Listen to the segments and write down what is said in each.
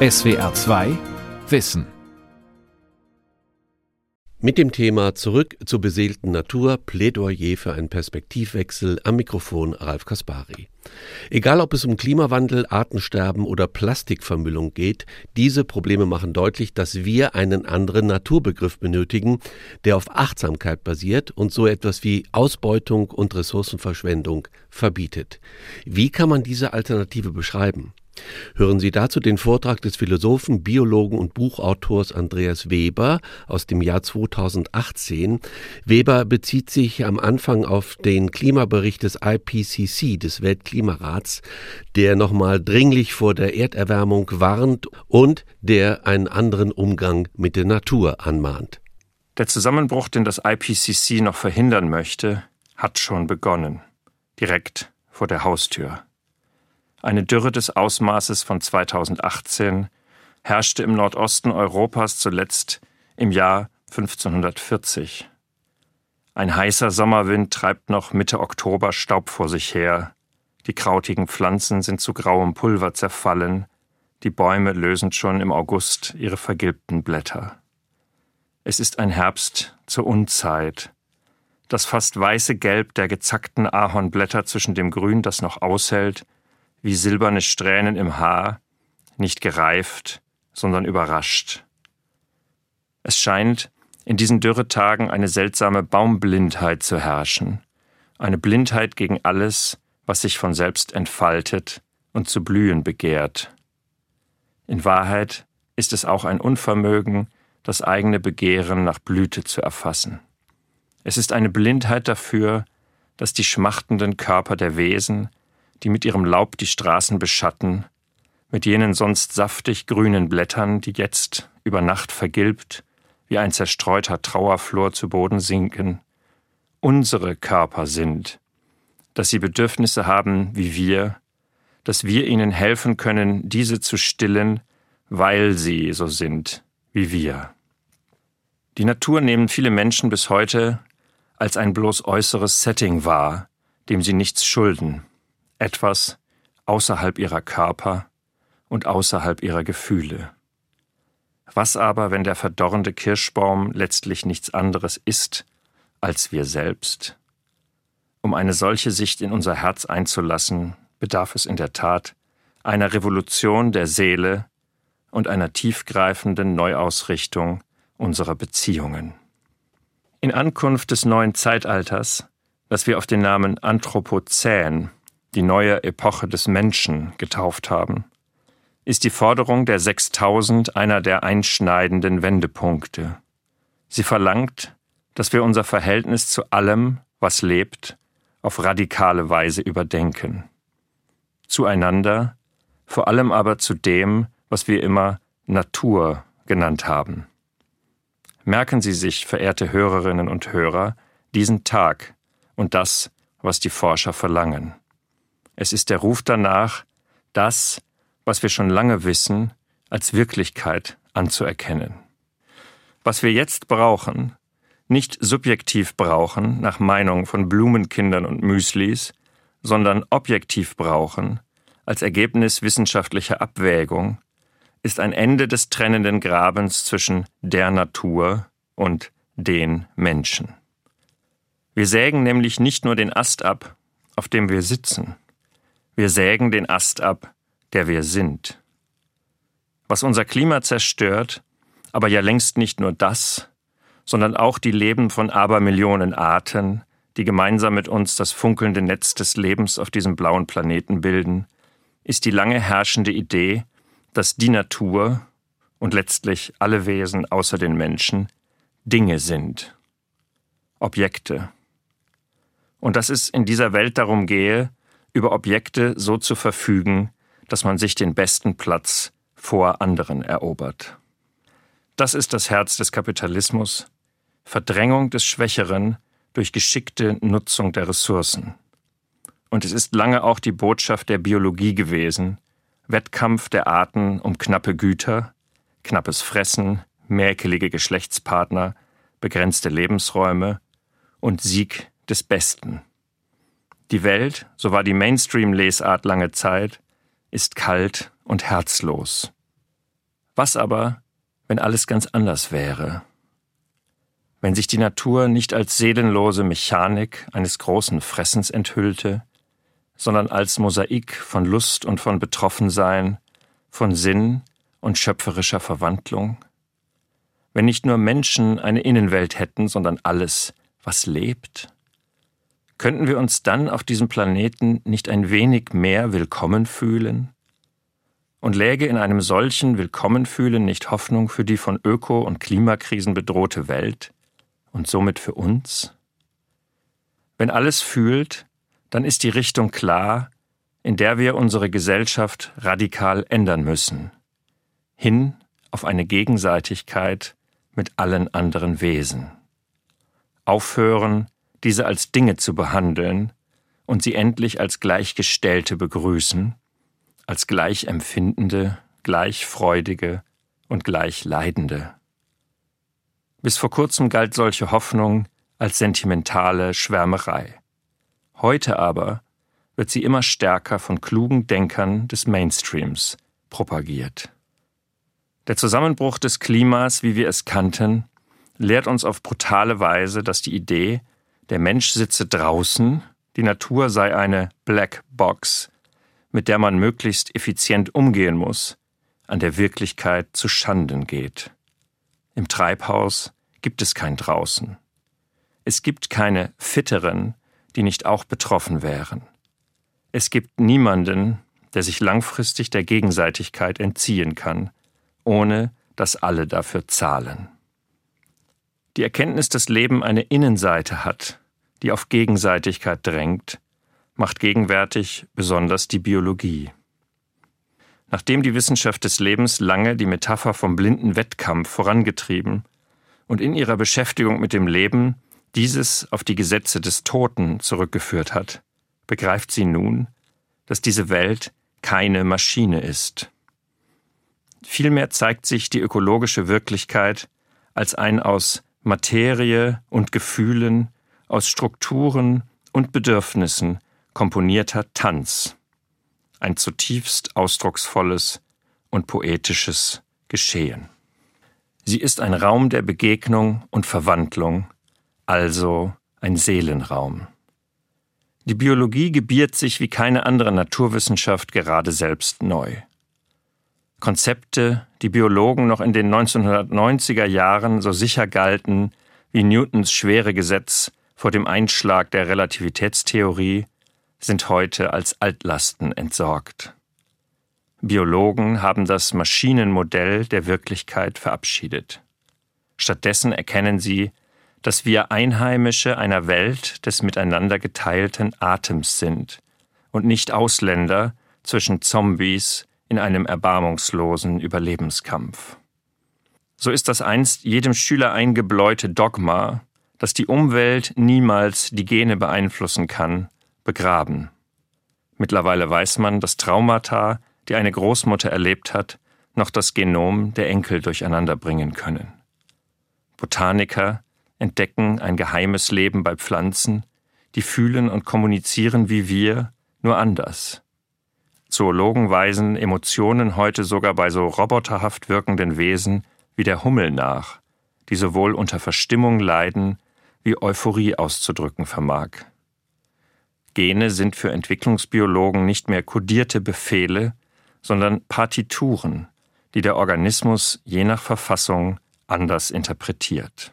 SWR 2 Wissen mit dem Thema Zurück zur beseelten Natur, Plädoyer für einen Perspektivwechsel am Mikrofon Ralf Kaspari. Egal ob es um Klimawandel, Artensterben oder Plastikvermüllung geht, diese Probleme machen deutlich, dass wir einen anderen Naturbegriff benötigen, der auf Achtsamkeit basiert und so etwas wie Ausbeutung und Ressourcenverschwendung verbietet. Wie kann man diese Alternative beschreiben? Hören Sie dazu den Vortrag des Philosophen, Biologen und Buchautors Andreas Weber aus dem Jahr 2018. Weber bezieht sich am Anfang auf den Klimabericht des IPCC, des Weltklimarats, der nochmal dringlich vor der Erderwärmung warnt und der einen anderen Umgang mit der Natur anmahnt. Der Zusammenbruch, den das IPCC noch verhindern möchte, hat schon begonnen. Direkt vor der Haustür. Eine Dürre des Ausmaßes von 2018 herrschte im Nordosten Europas zuletzt im Jahr 1540. Ein heißer Sommerwind treibt noch Mitte Oktober Staub vor sich her. Die krautigen Pflanzen sind zu grauem Pulver zerfallen. Die Bäume lösen schon im August ihre vergilbten Blätter. Es ist ein Herbst zur Unzeit. Das fast weiße Gelb der gezackten Ahornblätter zwischen dem Grün, das noch aushält, wie silberne Strähnen im Haar, nicht gereift, sondern überrascht. Es scheint in diesen Dürretagen eine seltsame Baumblindheit zu herrschen, eine Blindheit gegen alles, was sich von selbst entfaltet und zu blühen begehrt. In Wahrheit ist es auch ein Unvermögen, das eigene Begehren nach Blüte zu erfassen. Es ist eine Blindheit dafür, dass die schmachtenden Körper der Wesen, die mit ihrem Laub die Straßen beschatten, mit jenen sonst saftig grünen Blättern, die jetzt über Nacht vergilbt, wie ein zerstreuter Trauerflor zu Boden sinken, unsere Körper sind, dass sie Bedürfnisse haben wie wir, dass wir ihnen helfen können, diese zu stillen, weil sie so sind wie wir. Die Natur nehmen viele Menschen bis heute als ein bloß äußeres Setting wahr, dem sie nichts schulden etwas außerhalb ihrer Körper und außerhalb ihrer Gefühle. Was aber, wenn der verdorrende Kirschbaum letztlich nichts anderes ist als wir selbst? Um eine solche Sicht in unser Herz einzulassen, bedarf es in der Tat einer Revolution der Seele und einer tiefgreifenden Neuausrichtung unserer Beziehungen. In Ankunft des neuen Zeitalters, das wir auf den Namen Anthropozän die neue Epoche des Menschen getauft haben, ist die Forderung der 6000 einer der einschneidenden Wendepunkte. Sie verlangt, dass wir unser Verhältnis zu allem, was lebt, auf radikale Weise überdenken. Zueinander, vor allem aber zu dem, was wir immer Natur genannt haben. Merken Sie sich, verehrte Hörerinnen und Hörer, diesen Tag und das, was die Forscher verlangen. Es ist der Ruf danach, das, was wir schon lange wissen, als Wirklichkeit anzuerkennen. Was wir jetzt brauchen, nicht subjektiv brauchen, nach Meinung von Blumenkindern und Müslis, sondern objektiv brauchen, als Ergebnis wissenschaftlicher Abwägung, ist ein Ende des trennenden Grabens zwischen der Natur und den Menschen. Wir sägen nämlich nicht nur den Ast ab, auf dem wir sitzen, wir sägen den Ast ab, der wir sind. Was unser Klima zerstört, aber ja längst nicht nur das, sondern auch die Leben von Abermillionen Arten, die gemeinsam mit uns das funkelnde Netz des Lebens auf diesem blauen Planeten bilden, ist die lange herrschende Idee, dass die Natur und letztlich alle Wesen außer den Menschen Dinge sind, Objekte. Und dass es in dieser Welt darum gehe, über Objekte so zu verfügen, dass man sich den besten Platz vor anderen erobert. Das ist das Herz des Kapitalismus, Verdrängung des Schwächeren durch geschickte Nutzung der Ressourcen. Und es ist lange auch die Botschaft der Biologie gewesen, Wettkampf der Arten um knappe Güter, knappes Fressen, mäkelige Geschlechtspartner, begrenzte Lebensräume und Sieg des Besten. Die Welt, so war die Mainstream-Lesart lange Zeit, ist kalt und herzlos. Was aber, wenn alles ganz anders wäre? Wenn sich die Natur nicht als seelenlose Mechanik eines großen Fressens enthüllte, sondern als Mosaik von Lust und von Betroffensein, von Sinn und schöpferischer Verwandlung? Wenn nicht nur Menschen eine Innenwelt hätten, sondern alles, was lebt? Könnten wir uns dann auf diesem Planeten nicht ein wenig mehr willkommen fühlen? Und läge in einem solchen Willkommenfühlen nicht Hoffnung für die von Öko- und Klimakrisen bedrohte Welt und somit für uns? Wenn alles fühlt, dann ist die Richtung klar, in der wir unsere Gesellschaft radikal ändern müssen. Hin auf eine Gegenseitigkeit mit allen anderen Wesen. Aufhören, diese als Dinge zu behandeln und sie endlich als Gleichgestellte begrüßen, als gleichempfindende, gleichfreudige und gleichleidende. Bis vor kurzem galt solche Hoffnung als sentimentale Schwärmerei. Heute aber wird sie immer stärker von klugen Denkern des Mainstreams propagiert. Der Zusammenbruch des Klimas, wie wir es kannten, lehrt uns auf brutale Weise, dass die Idee, der Mensch sitze draußen, die Natur sei eine Black Box, mit der man möglichst effizient umgehen muss, an der Wirklichkeit zu Schanden geht. Im Treibhaus gibt es kein Draußen. Es gibt keine Fitteren, die nicht auch betroffen wären. Es gibt niemanden, der sich langfristig der Gegenseitigkeit entziehen kann, ohne dass alle dafür zahlen. Die Erkenntnis, dass Leben eine Innenseite hat, die auf Gegenseitigkeit drängt, macht gegenwärtig besonders die Biologie. Nachdem die Wissenschaft des Lebens lange die Metapher vom blinden Wettkampf vorangetrieben und in ihrer Beschäftigung mit dem Leben dieses auf die Gesetze des Toten zurückgeführt hat, begreift sie nun, dass diese Welt keine Maschine ist. Vielmehr zeigt sich die ökologische Wirklichkeit als ein aus Materie und Gefühlen, aus Strukturen und Bedürfnissen komponierter Tanz, ein zutiefst ausdrucksvolles und poetisches Geschehen. Sie ist ein Raum der Begegnung und Verwandlung, also ein Seelenraum. Die Biologie gebiert sich wie keine andere Naturwissenschaft gerade selbst neu. Konzepte, die Biologen noch in den 1990er Jahren so sicher galten wie Newtons Schweregesetz vor dem Einschlag der Relativitätstheorie, sind heute als Altlasten entsorgt. Biologen haben das Maschinenmodell der Wirklichkeit verabschiedet. Stattdessen erkennen sie, dass wir Einheimische einer Welt des miteinander geteilten Atems sind und nicht Ausländer zwischen Zombies in einem erbarmungslosen Überlebenskampf. So ist das einst jedem Schüler eingebläute Dogma, dass die Umwelt niemals die Gene beeinflussen kann, begraben. Mittlerweile weiß man, dass Traumata, die eine Großmutter erlebt hat, noch das Genom der Enkel durcheinander bringen können. Botaniker entdecken ein geheimes Leben bei Pflanzen, die fühlen und kommunizieren wie wir, nur anders. Zoologen weisen Emotionen heute sogar bei so roboterhaft wirkenden Wesen wie der Hummel nach, die sowohl unter Verstimmung leiden wie Euphorie auszudrücken vermag. Gene sind für Entwicklungsbiologen nicht mehr kodierte Befehle, sondern Partituren, die der Organismus je nach Verfassung anders interpretiert.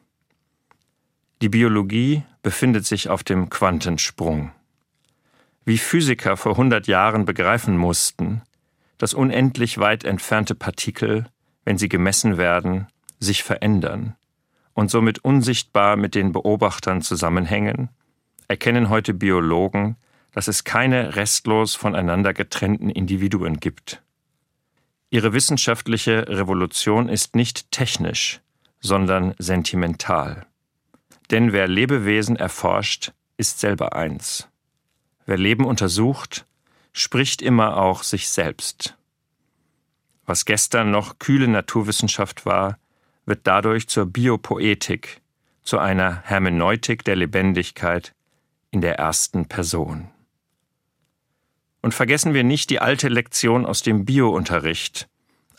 Die Biologie befindet sich auf dem Quantensprung. Wie Physiker vor 100 Jahren begreifen mussten, dass unendlich weit entfernte Partikel, wenn sie gemessen werden, sich verändern und somit unsichtbar mit den Beobachtern zusammenhängen, erkennen heute Biologen, dass es keine restlos voneinander getrennten Individuen gibt. Ihre wissenschaftliche Revolution ist nicht technisch, sondern sentimental. Denn wer Lebewesen erforscht, ist selber eins. Wer Leben untersucht, spricht immer auch sich selbst. Was gestern noch kühle Naturwissenschaft war, wird dadurch zur Biopoetik, zu einer Hermeneutik der Lebendigkeit, in der ersten Person. Und vergessen wir nicht die alte Lektion aus dem Biounterricht,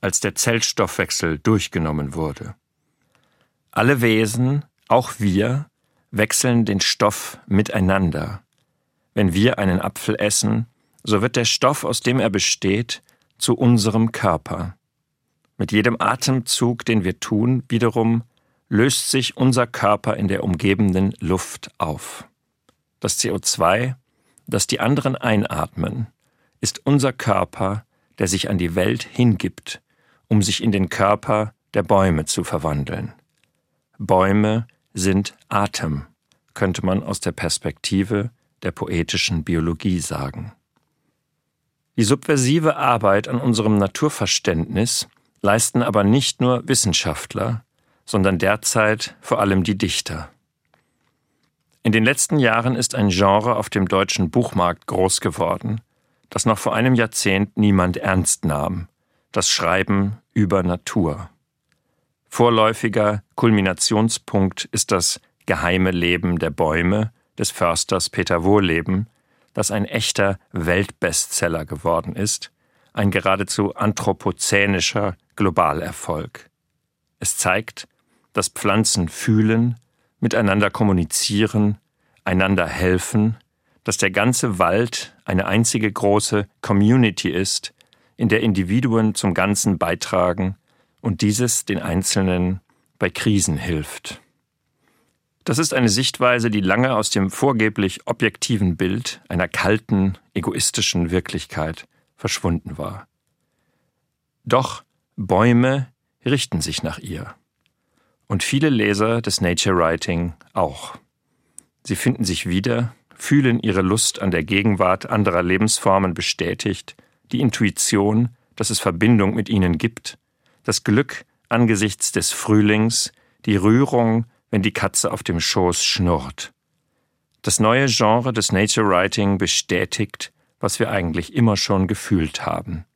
als der Zellstoffwechsel durchgenommen wurde. Alle Wesen, auch wir, wechseln den Stoff miteinander. Wenn wir einen Apfel essen, so wird der Stoff, aus dem er besteht, zu unserem Körper. Mit jedem Atemzug, den wir tun, wiederum löst sich unser Körper in der umgebenden Luft auf. Das CO2, das die anderen einatmen, ist unser Körper, der sich an die Welt hingibt, um sich in den Körper der Bäume zu verwandeln. Bäume sind Atem, könnte man aus der Perspektive der poetischen Biologie sagen. Die subversive Arbeit an unserem Naturverständnis leisten aber nicht nur Wissenschaftler, sondern derzeit vor allem die Dichter. In den letzten Jahren ist ein Genre auf dem deutschen Buchmarkt groß geworden, das noch vor einem Jahrzehnt niemand ernst nahm, das Schreiben über Natur. Vorläufiger Kulminationspunkt ist das geheime Leben der Bäume des Försters Peter Wohleben, das ein echter Weltbestseller geworden ist, ein geradezu anthropozänischer Globalerfolg. Es zeigt, dass Pflanzen fühlen, miteinander kommunizieren, einander helfen, dass der ganze Wald eine einzige große Community ist, in der Individuen zum Ganzen beitragen und dieses den Einzelnen bei Krisen hilft. Das ist eine Sichtweise, die lange aus dem vorgeblich objektiven Bild einer kalten, egoistischen Wirklichkeit verschwunden war. Doch Bäume richten sich nach ihr. Und viele Leser des Nature Writing auch. Sie finden sich wieder, fühlen ihre Lust an der Gegenwart anderer Lebensformen bestätigt, die Intuition, dass es Verbindung mit ihnen gibt, das Glück angesichts des Frühlings, die Rührung, wenn die Katze auf dem Schoß schnurrt. Das neue Genre des Nature Writing bestätigt, was wir eigentlich immer schon gefühlt haben.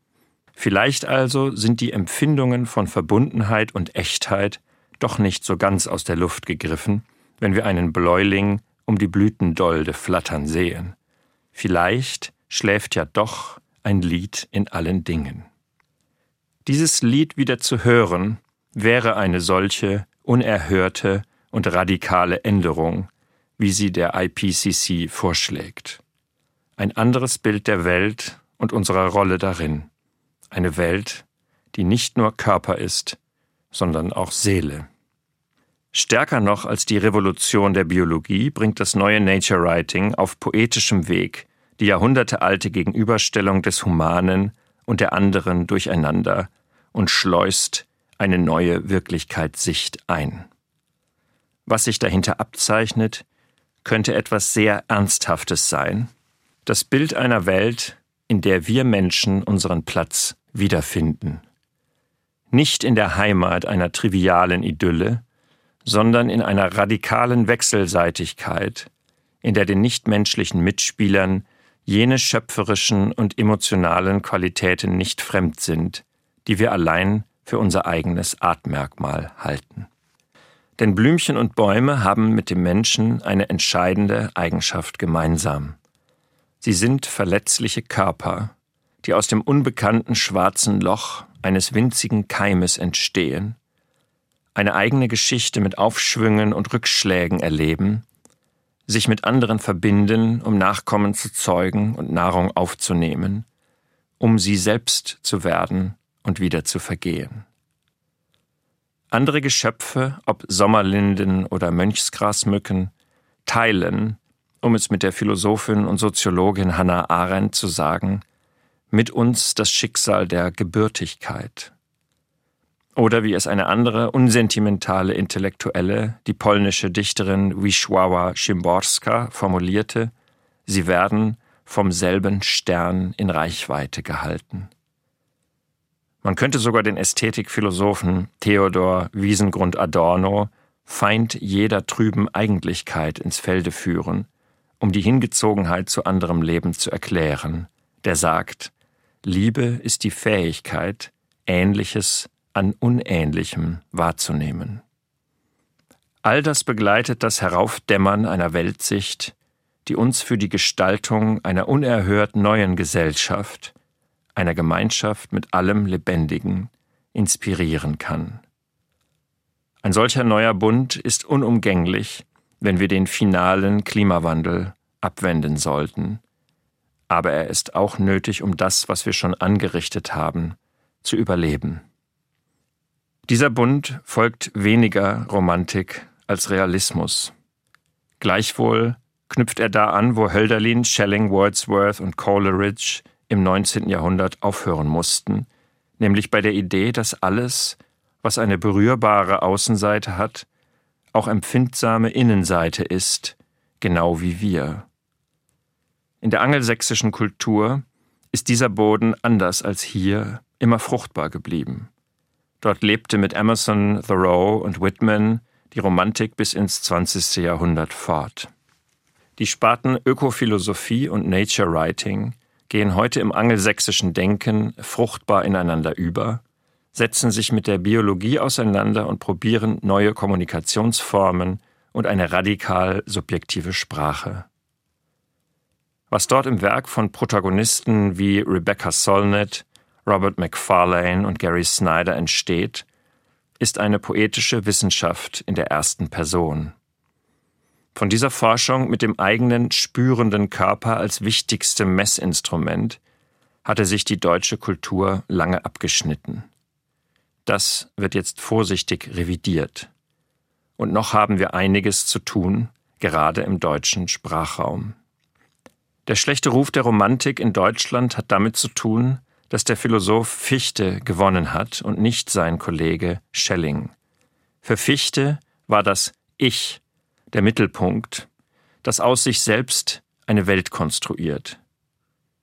Vielleicht also sind die Empfindungen von Verbundenheit und Echtheit doch nicht so ganz aus der Luft gegriffen, wenn wir einen Bläuling um die Blütendolde flattern sehen. Vielleicht schläft ja doch ein Lied in allen Dingen. Dieses Lied wieder zu hören, wäre eine solche unerhörte und radikale Änderung, wie sie der IPCC vorschlägt. Ein anderes Bild der Welt und unserer Rolle darin. Eine Welt, die nicht nur Körper ist, sondern auch Seele. Stärker noch als die Revolution der Biologie bringt das neue Nature Writing auf poetischem Weg die jahrhundertealte Gegenüberstellung des Humanen und der anderen durcheinander und schleust eine neue Wirklichkeitssicht ein. Was sich dahinter abzeichnet, könnte etwas sehr Ernsthaftes sein, das Bild einer Welt, in der wir Menschen unseren Platz wiederfinden nicht in der Heimat einer trivialen Idylle, sondern in einer radikalen Wechselseitigkeit, in der den nichtmenschlichen Mitspielern jene schöpferischen und emotionalen Qualitäten nicht fremd sind, die wir allein für unser eigenes Artmerkmal halten. Denn Blümchen und Bäume haben mit dem Menschen eine entscheidende Eigenschaft gemeinsam. Sie sind verletzliche Körper, die aus dem unbekannten schwarzen Loch eines winzigen Keimes entstehen, eine eigene Geschichte mit Aufschwüngen und Rückschlägen erleben, sich mit anderen verbinden, um Nachkommen zu zeugen und Nahrung aufzunehmen, um sie selbst zu werden und wieder zu vergehen. Andere Geschöpfe, ob Sommerlinden oder Mönchsgrasmücken, teilen, um es mit der Philosophin und Soziologin Hannah Arendt zu sagen, mit uns das Schicksal der Gebürtigkeit. Oder wie es eine andere unsentimentale Intellektuelle, die polnische Dichterin Wisława Szymborska, formulierte, sie werden vom selben Stern in Reichweite gehalten. Man könnte sogar den Ästhetikphilosophen Theodor Wiesengrund Adorno Feind jeder trüben Eigentlichkeit ins Felde führen, um die Hingezogenheit zu anderem Leben zu erklären, der sagt, Liebe ist die Fähigkeit, Ähnliches an Unähnlichem wahrzunehmen. All das begleitet das Heraufdämmern einer Weltsicht, die uns für die Gestaltung einer unerhört neuen Gesellschaft, einer Gemeinschaft mit allem Lebendigen, inspirieren kann. Ein solcher neuer Bund ist unumgänglich, wenn wir den finalen Klimawandel abwenden sollten. Aber er ist auch nötig, um das, was wir schon angerichtet haben, zu überleben. Dieser Bund folgt weniger Romantik als Realismus. Gleichwohl knüpft er da an, wo Hölderlin, Schelling, Wordsworth und Coleridge im 19. Jahrhundert aufhören mussten, nämlich bei der Idee, dass alles, was eine berührbare Außenseite hat, auch empfindsame Innenseite ist, genau wie wir. In der angelsächsischen Kultur ist dieser Boden anders als hier immer fruchtbar geblieben. Dort lebte mit Emerson, Thoreau und Whitman die Romantik bis ins 20. Jahrhundert fort. Die Sparten Ökophilosophie und Nature Writing gehen heute im angelsächsischen Denken fruchtbar ineinander über, setzen sich mit der Biologie auseinander und probieren neue Kommunikationsformen und eine radikal subjektive Sprache. Was dort im Werk von Protagonisten wie Rebecca Solnit, Robert McFarlane und Gary Snyder entsteht, ist eine poetische Wissenschaft in der ersten Person. Von dieser Forschung mit dem eigenen spürenden Körper als wichtigstem Messinstrument hatte sich die deutsche Kultur lange abgeschnitten. Das wird jetzt vorsichtig revidiert. Und noch haben wir einiges zu tun, gerade im deutschen Sprachraum. Der schlechte Ruf der Romantik in Deutschland hat damit zu tun, dass der Philosoph Fichte gewonnen hat und nicht sein Kollege Schelling. Für Fichte war das Ich der Mittelpunkt, das aus sich selbst eine Welt konstruiert.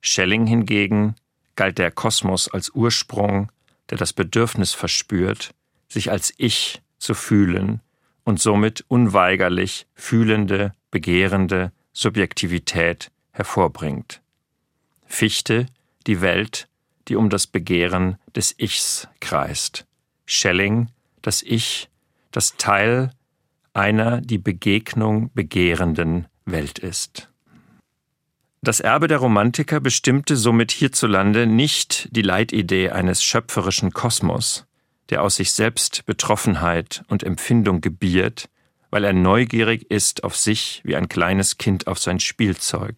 Schelling hingegen galt der Kosmos als Ursprung, der das Bedürfnis verspürt, sich als Ich zu fühlen und somit unweigerlich fühlende, begehrende Subjektivität hervorbringt. Fichte die Welt die um das Begehren des Ichs kreist. Schelling, das Ich, das Teil einer die Begegnung begehrenden Welt ist. Das Erbe der Romantiker bestimmte somit hierzulande nicht die Leitidee eines schöpferischen Kosmos, der aus sich selbst Betroffenheit und Empfindung gebiert, weil er neugierig ist auf sich wie ein kleines Kind auf sein Spielzeug,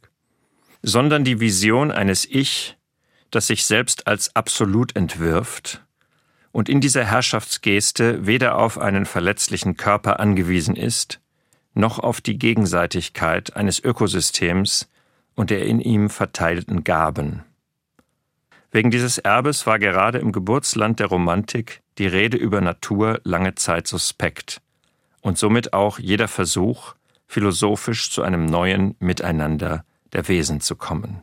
sondern die Vision eines Ich, das sich selbst als absolut entwirft und in dieser Herrschaftsgeste weder auf einen verletzlichen Körper angewiesen ist, noch auf die Gegenseitigkeit eines Ökosystems und der in ihm verteilten Gaben. Wegen dieses Erbes war gerade im Geburtsland der Romantik die Rede über Natur lange Zeit suspekt und somit auch jeder Versuch, philosophisch zu einem neuen Miteinander der Wesen zu kommen.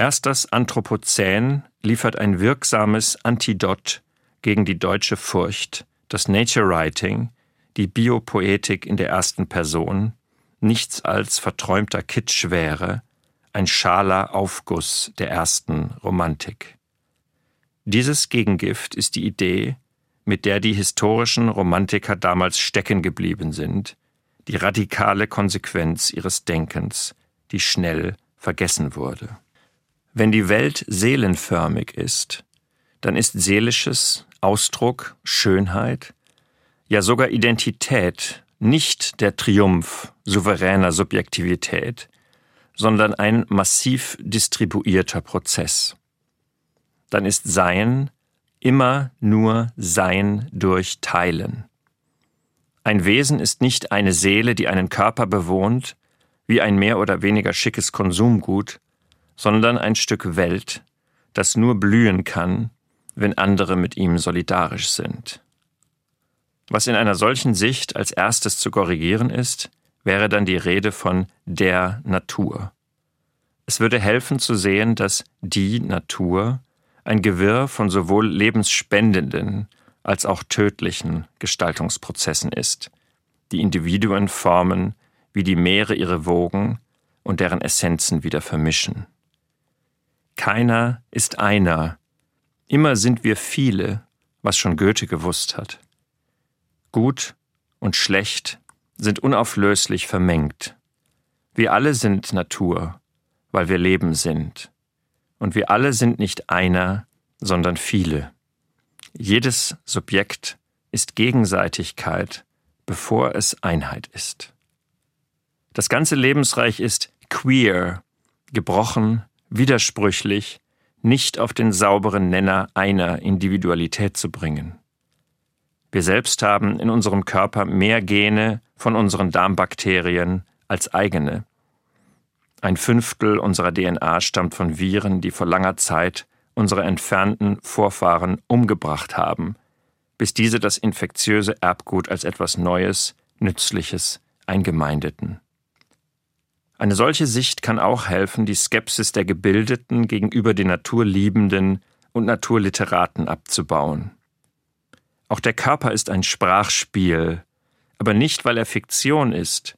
Erst das Anthropozän liefert ein wirksames Antidot gegen die deutsche Furcht, dass Nature Writing, die Biopoetik in der ersten Person, nichts als verträumter Kitsch wäre, ein schaler Aufguss der ersten Romantik. Dieses Gegengift ist die Idee, mit der die historischen Romantiker damals stecken geblieben sind, die radikale Konsequenz ihres Denkens, die schnell vergessen wurde. Wenn die Welt seelenförmig ist, dann ist seelisches Ausdruck, Schönheit, ja sogar Identität nicht der Triumph souveräner Subjektivität, sondern ein massiv distribuierter Prozess. Dann ist Sein immer nur Sein durch Teilen. Ein Wesen ist nicht eine Seele, die einen Körper bewohnt, wie ein mehr oder weniger schickes Konsumgut, sondern ein Stück Welt, das nur blühen kann, wenn andere mit ihm solidarisch sind. Was in einer solchen Sicht als erstes zu korrigieren ist, wäre dann die Rede von der Natur. Es würde helfen zu sehen, dass die Natur ein Gewirr von sowohl lebensspendenden als auch tödlichen Gestaltungsprozessen ist, die Individuen formen, wie die Meere ihre Wogen und deren Essenzen wieder vermischen. Keiner ist einer. Immer sind wir viele, was schon Goethe gewusst hat. Gut und schlecht sind unauflöslich vermengt. Wir alle sind Natur, weil wir Leben sind. Und wir alle sind nicht einer, sondern viele. Jedes Subjekt ist Gegenseitigkeit, bevor es Einheit ist. Das ganze Lebensreich ist queer, gebrochen, widersprüchlich, nicht auf den sauberen Nenner einer Individualität zu bringen. Wir selbst haben in unserem Körper mehr Gene von unseren Darmbakterien als eigene. Ein Fünftel unserer DNA stammt von Viren, die vor langer Zeit unsere entfernten Vorfahren umgebracht haben, bis diese das infektiöse Erbgut als etwas Neues, Nützliches eingemeindeten. Eine solche Sicht kann auch helfen, die Skepsis der Gebildeten gegenüber den Naturliebenden und Naturliteraten abzubauen. Auch der Körper ist ein Sprachspiel, aber nicht, weil er Fiktion ist,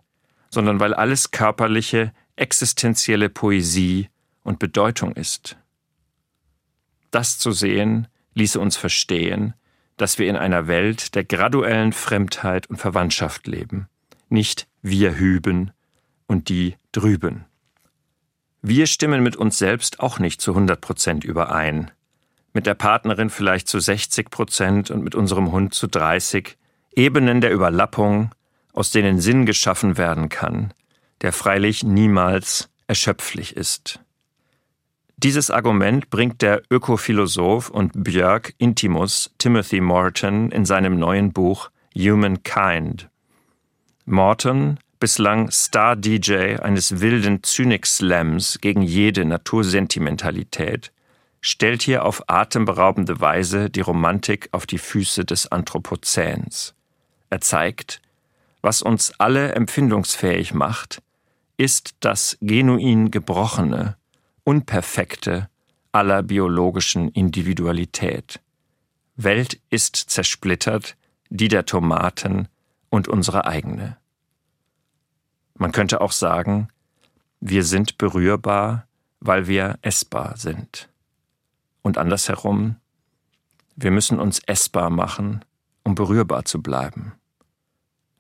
sondern weil alles Körperliche existenzielle Poesie und Bedeutung ist. Das zu sehen, ließe uns verstehen, dass wir in einer Welt der graduellen Fremdheit und Verwandtschaft leben, nicht wir hüben und die drüben. Wir stimmen mit uns selbst auch nicht zu 100 Prozent überein. Mit der Partnerin vielleicht zu 60 Prozent und mit unserem Hund zu 30. Ebenen der Überlappung, aus denen Sinn geschaffen werden kann, der freilich niemals erschöpflich ist. Dieses Argument bringt der Ökophilosoph und Björk Intimus Timothy Morton in seinem neuen Buch Humankind. Morton bislang Star-DJ eines wilden Zynik-Slams gegen jede Natursentimentalität, stellt hier auf atemberaubende Weise die Romantik auf die Füße des Anthropozäns. Er zeigt, was uns alle empfindungsfähig macht, ist das genuin Gebrochene, Unperfekte aller biologischen Individualität. Welt ist zersplittert, die der Tomaten und unsere eigene. Man könnte auch sagen, wir sind berührbar, weil wir essbar sind. Und andersherum, wir müssen uns essbar machen, um berührbar zu bleiben.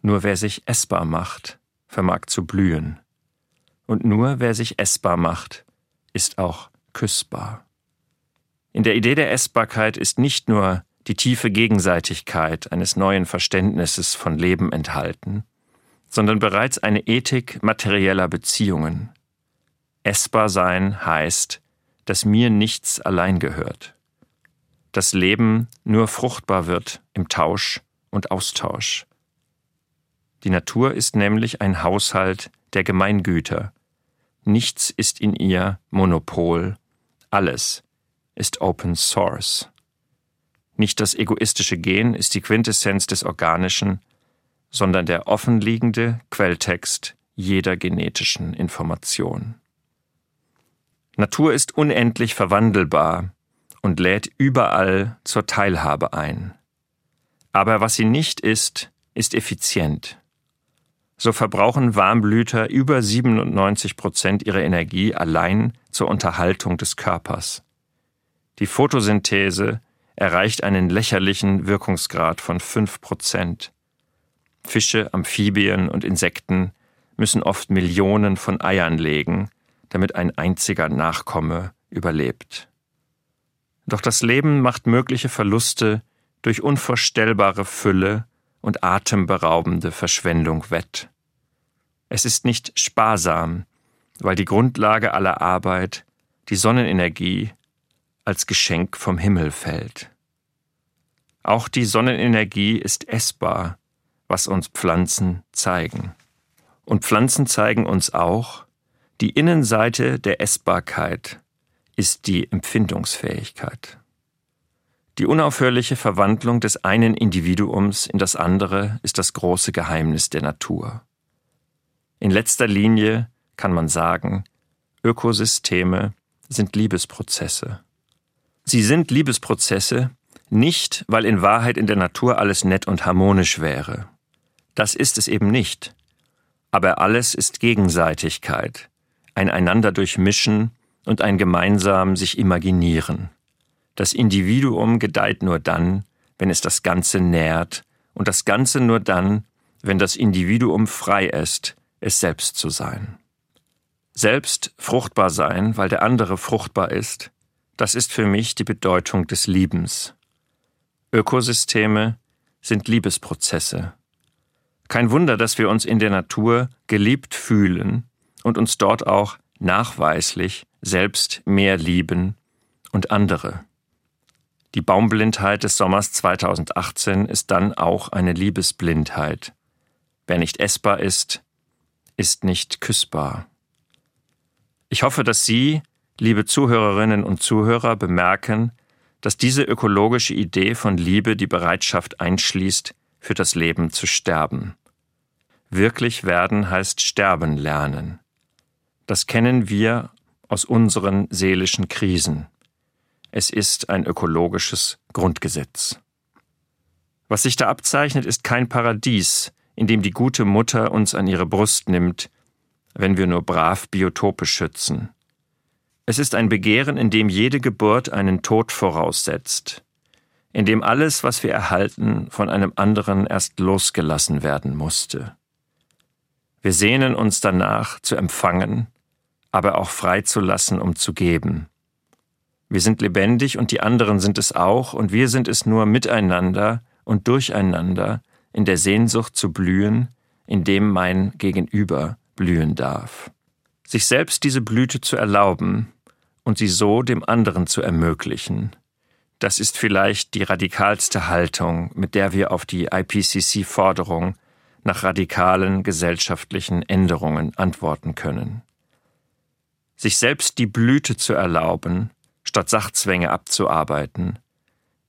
Nur wer sich essbar macht, vermag zu blühen. Und nur wer sich essbar macht, ist auch küssbar. In der Idee der Essbarkeit ist nicht nur die tiefe Gegenseitigkeit eines neuen Verständnisses von Leben enthalten, sondern bereits eine Ethik materieller Beziehungen. Essbar sein heißt, dass mir nichts allein gehört. Das Leben nur fruchtbar wird im Tausch und Austausch. Die Natur ist nämlich ein Haushalt der Gemeingüter. Nichts ist in ihr Monopol, alles ist Open Source. Nicht das egoistische Gen ist die Quintessenz des Organischen, sondern der offenliegende Quelltext jeder genetischen Information. Natur ist unendlich verwandelbar und lädt überall zur Teilhabe ein. Aber was sie nicht ist, ist effizient. So verbrauchen Warmblüter über 97 Prozent ihrer Energie allein zur Unterhaltung des Körpers. Die Photosynthese erreicht einen lächerlichen Wirkungsgrad von 5 Prozent. Fische, Amphibien und Insekten müssen oft Millionen von Eiern legen, damit ein einziger Nachkomme überlebt. Doch das Leben macht mögliche Verluste durch unvorstellbare Fülle und atemberaubende Verschwendung wett. Es ist nicht sparsam, weil die Grundlage aller Arbeit, die Sonnenenergie, als Geschenk vom Himmel fällt. Auch die Sonnenenergie ist essbar was uns Pflanzen zeigen. Und Pflanzen zeigen uns auch, die Innenseite der Essbarkeit ist die Empfindungsfähigkeit. Die unaufhörliche Verwandlung des einen Individuums in das andere ist das große Geheimnis der Natur. In letzter Linie kann man sagen, Ökosysteme sind Liebesprozesse. Sie sind Liebesprozesse nicht, weil in Wahrheit in der Natur alles nett und harmonisch wäre. Das ist es eben nicht. Aber alles ist Gegenseitigkeit, ein einander durchmischen und ein gemeinsam sich imaginieren. Das Individuum gedeiht nur dann, wenn es das Ganze nährt, und das Ganze nur dann, wenn das Individuum frei ist, es selbst zu sein. Selbst fruchtbar sein, weil der andere fruchtbar ist, das ist für mich die Bedeutung des Liebens. Ökosysteme sind Liebesprozesse. Kein Wunder, dass wir uns in der Natur geliebt fühlen und uns dort auch nachweislich selbst mehr lieben und andere. Die Baumblindheit des Sommers 2018 ist dann auch eine Liebesblindheit. Wer nicht essbar ist, ist nicht küssbar. Ich hoffe, dass Sie, liebe Zuhörerinnen und Zuhörer, bemerken, dass diese ökologische Idee von Liebe die Bereitschaft einschließt, für das Leben zu sterben. Wirklich werden heißt sterben lernen. Das kennen wir aus unseren seelischen Krisen. Es ist ein ökologisches Grundgesetz. Was sich da abzeichnet, ist kein Paradies, in dem die gute Mutter uns an ihre Brust nimmt, wenn wir nur brav Biotope schützen. Es ist ein Begehren, in dem jede Geburt einen Tod voraussetzt, in dem alles, was wir erhalten, von einem anderen erst losgelassen werden musste. Wir sehnen uns danach zu empfangen, aber auch freizulassen, um zu geben. Wir sind lebendig und die anderen sind es auch, und wir sind es nur miteinander und durcheinander in der Sehnsucht zu blühen, in dem mein Gegenüber blühen darf. Sich selbst diese Blüte zu erlauben und sie so dem anderen zu ermöglichen, das ist vielleicht die radikalste Haltung, mit der wir auf die IPCC-Forderung nach radikalen gesellschaftlichen Änderungen antworten können. Sich selbst die Blüte zu erlauben, statt Sachzwänge abzuarbeiten,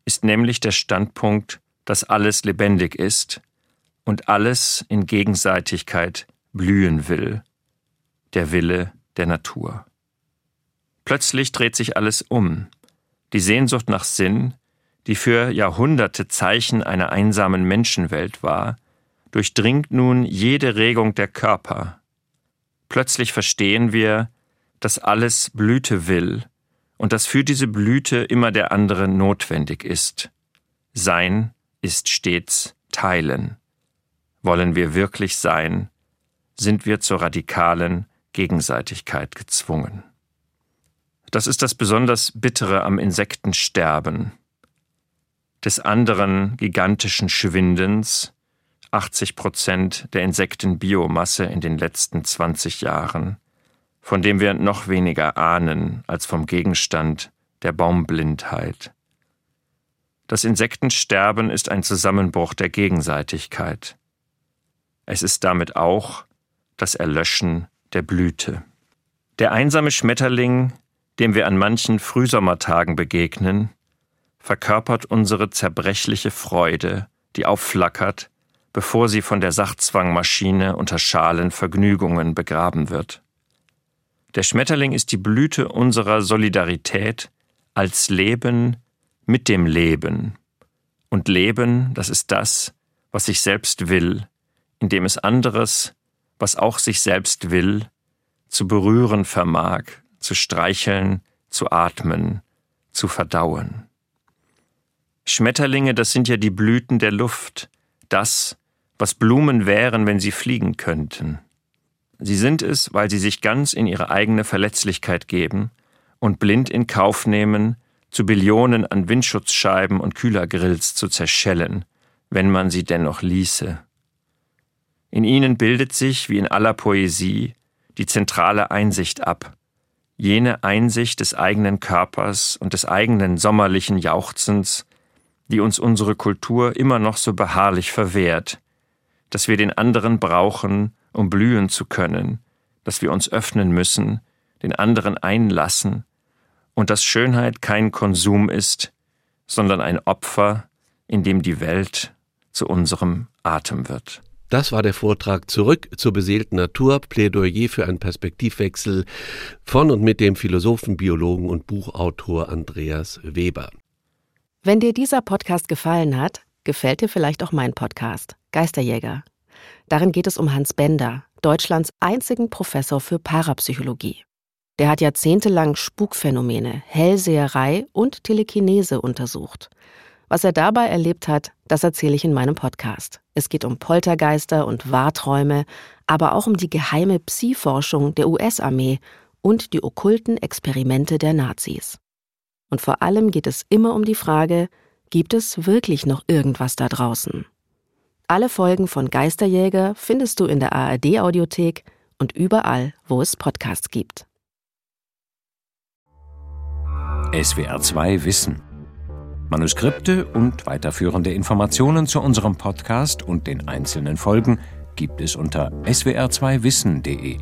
ist nämlich der Standpunkt, dass alles lebendig ist und alles in Gegenseitigkeit blühen will, der Wille der Natur. Plötzlich dreht sich alles um. Die Sehnsucht nach Sinn, die für Jahrhunderte Zeichen einer einsamen Menschenwelt war, durchdringt nun jede Regung der Körper. Plötzlich verstehen wir, dass alles Blüte will und dass für diese Blüte immer der andere notwendig ist. Sein ist stets Teilen. Wollen wir wirklich sein, sind wir zur radikalen Gegenseitigkeit gezwungen. Das ist das besonders Bittere am Insektensterben, des anderen gigantischen Schwindens, 80 Prozent der Insektenbiomasse in den letzten 20 Jahren, von dem wir noch weniger ahnen als vom Gegenstand der Baumblindheit. Das Insektensterben ist ein Zusammenbruch der Gegenseitigkeit. Es ist damit auch das Erlöschen der Blüte. Der einsame Schmetterling, dem wir an manchen Frühsommertagen begegnen, verkörpert unsere zerbrechliche Freude, die aufflackert, bevor sie von der Sachzwangmaschine unter schalen Vergnügungen begraben wird. Der Schmetterling ist die Blüte unserer Solidarität als Leben mit dem Leben. Und Leben, das ist das, was sich selbst will, indem es anderes, was auch sich selbst will, zu berühren vermag, zu streicheln, zu atmen, zu verdauen. Schmetterlinge, das sind ja die Blüten der Luft, das, was Blumen wären, wenn sie fliegen könnten. Sie sind es, weil sie sich ganz in ihre eigene Verletzlichkeit geben und blind in Kauf nehmen, zu Billionen an Windschutzscheiben und Kühlergrills zu zerschellen, wenn man sie dennoch ließe. In ihnen bildet sich, wie in aller Poesie, die zentrale Einsicht ab, jene Einsicht des eigenen Körpers und des eigenen sommerlichen Jauchzens, die uns unsere Kultur immer noch so beharrlich verwehrt, dass wir den anderen brauchen, um blühen zu können, dass wir uns öffnen müssen, den anderen einlassen und dass Schönheit kein Konsum ist, sondern ein Opfer, in dem die Welt zu unserem Atem wird. Das war der Vortrag Zurück zur beseelten Natur, Plädoyer für einen Perspektivwechsel von und mit dem Philosophen, Biologen und Buchautor Andreas Weber. Wenn dir dieser Podcast gefallen hat, gefällt dir vielleicht auch mein Podcast, Geisterjäger. Darin geht es um Hans Bender, Deutschlands einzigen Professor für Parapsychologie. Der hat jahrzehntelang Spukphänomene, Hellseherei und Telekinese untersucht. Was er dabei erlebt hat, das erzähle ich in meinem Podcast. Es geht um Poltergeister und Wahrträume, aber auch um die geheime Psi-Forschung der US-Armee und die okkulten Experimente der Nazis. Und vor allem geht es immer um die Frage, Gibt es wirklich noch irgendwas da draußen? Alle Folgen von Geisterjäger findest du in der ARD Audiothek und überall, wo es Podcasts gibt. SWR 2 Wissen. Manuskripte und weiterführende Informationen zu unserem Podcast und den einzelnen Folgen gibt es unter swr2wissen.de.